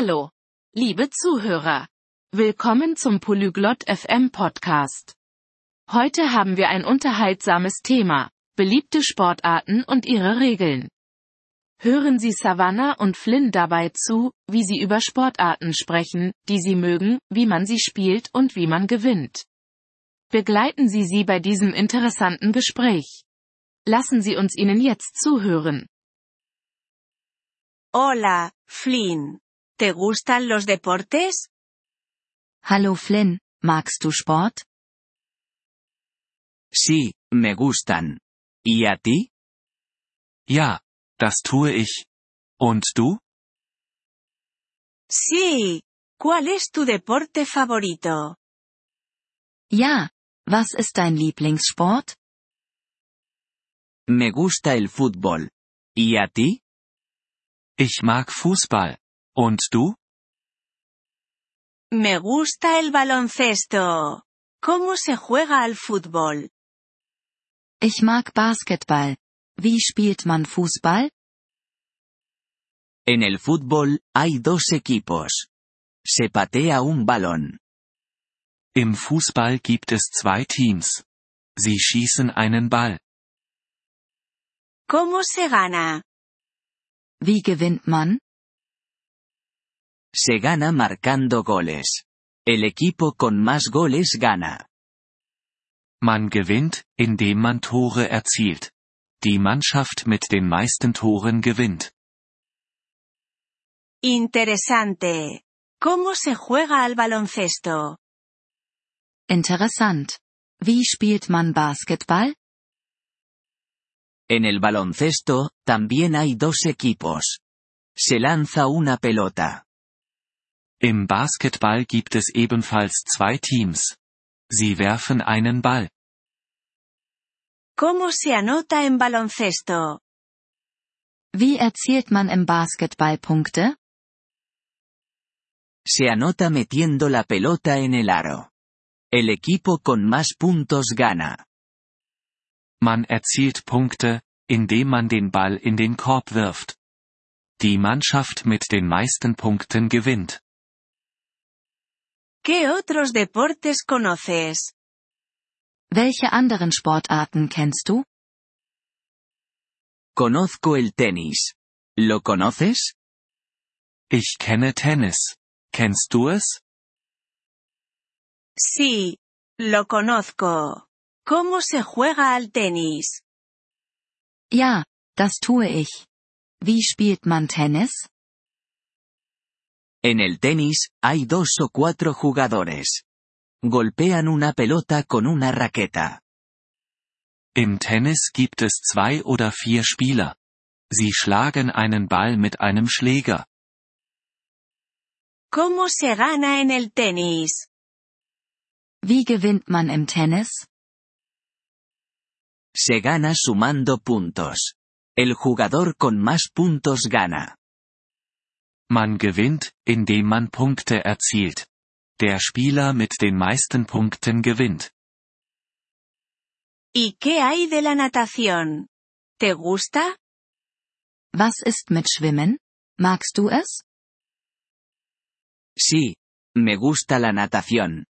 Hallo, liebe Zuhörer. Willkommen zum Polyglot FM Podcast. Heute haben wir ein unterhaltsames Thema, beliebte Sportarten und ihre Regeln. Hören Sie Savannah und Flynn dabei zu, wie sie über Sportarten sprechen, die sie mögen, wie man sie spielt und wie man gewinnt. Begleiten Sie sie bei diesem interessanten Gespräch. Lassen Sie uns ihnen jetzt zuhören. Hola, Flynn. ¿Te gustan los deportes? Hallo Flynn, magst du Sport? Sí, me gustan. ¿Y a ti? Ja, das tue ich. Und du? Sí. ¿Cuál es tu deporte favorito? Ja, was ist dein Lieblingssport? Me gusta el fútbol. ¿Y a ti? Ich mag Fußball. Und du? Me gusta el baloncesto. ¿Cómo se juega al fútbol? Ich mag Basketball. Wie spielt man Fußball? En el fútbol, hay dos equipos. Se patea un balón. Im Fußball gibt es zwei Teams. Sie schießen einen Ball. ¿Cómo se gana? Wie gewinnt man? Se gana marcando goles. El equipo con más goles gana. Man gewinnt, indem man Tore erzielt. Die Mannschaft mit den meisten Toren gewinnt. Interesante. ¿Cómo se juega al baloncesto? Interessant. Wie spielt man Basketball? En el baloncesto, también hay dos equipos. Se lanza una pelota. Im Basketball gibt es ebenfalls zwei Teams. Sie werfen einen Ball. ¿Cómo se anota en baloncesto? Wie erzielt man im Basketball Punkte? Se anota metiendo la pelota en el aro. El equipo con más puntos gana. Man erzielt Punkte, indem man den Ball in den Korb wirft. Die Mannschaft mit den meisten Punkten gewinnt. ¿Qué otros deportes conoces? Welche anderen Sportarten kennst du? Conozco el tenis. ¿Lo conoces? Ich kenne Tennis. Kennst du es? Sí. Lo conozco. ¿Cómo se juega al tenis? Ja, das tue ich. Wie spielt man Tennis? En el tenis, hay dos o cuatro jugadores. Golpean una pelota con una raqueta. Im Tennis gibt es zwei oder vier Spieler. Sie schlagen einen Ball mit einem Schläger. ¿Cómo se gana en el tenis? Wie gewinnt man im Tennis? Se gana sumando puntos. El jugador con más puntos gana. Man gewinnt, indem man Punkte erzielt. Der Spieler mit den meisten Punkten gewinnt. ¿Y qué hay de la natación? ¿Te gusta? Was ist mit Schwimmen? Magst du es? Sí. Me gusta la natación.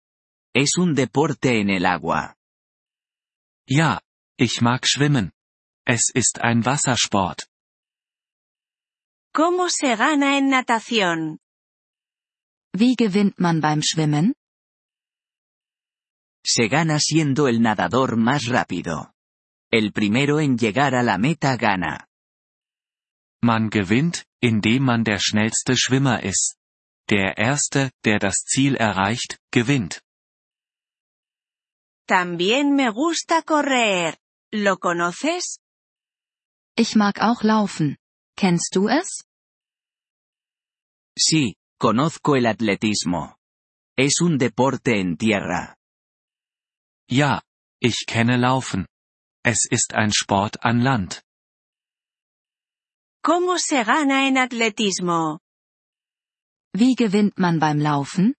Es un deporte en el agua. Ja, ich mag schwimmen. Es ist ein Wassersport. ¿Cómo se gana en natación? Wie gewinnt man beim Schwimmen? Se gana siendo el nadador más rápido. El primero en llegar a la meta gana. Man gewinnt, indem man der schnellste Schwimmer ist. Der Erste, der das Ziel erreicht, gewinnt. También me gusta correr. ¿Lo conoces? Ich mag auch laufen. Kennst du es? Sí, conozco el atletismo. Es un deporte en tierra. Ja, ich kenne Laufen. Es ist ein Sport an Land. ¿Cómo se gana en atletismo? Wie gewinnt man beim Laufen?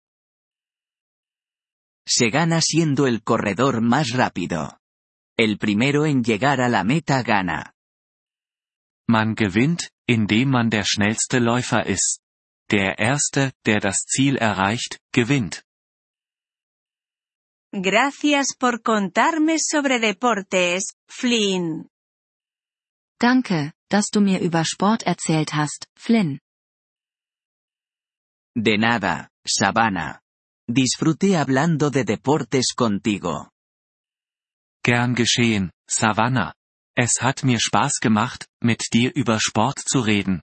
Se gana siendo el corredor más rápido. El primero en llegar a la meta gana. Man gewinnt, indem man der schnellste Läufer ist. Der Erste, der das Ziel erreicht, gewinnt. Gracias por contarme sobre deportes, Flynn. Danke, dass du mir über Sport erzählt hast, Flynn. De nada, Savannah. Disfruté hablando de deportes contigo. Gern geschehen, Savannah. Es hat mir Spaß gemacht, mit dir über Sport zu reden.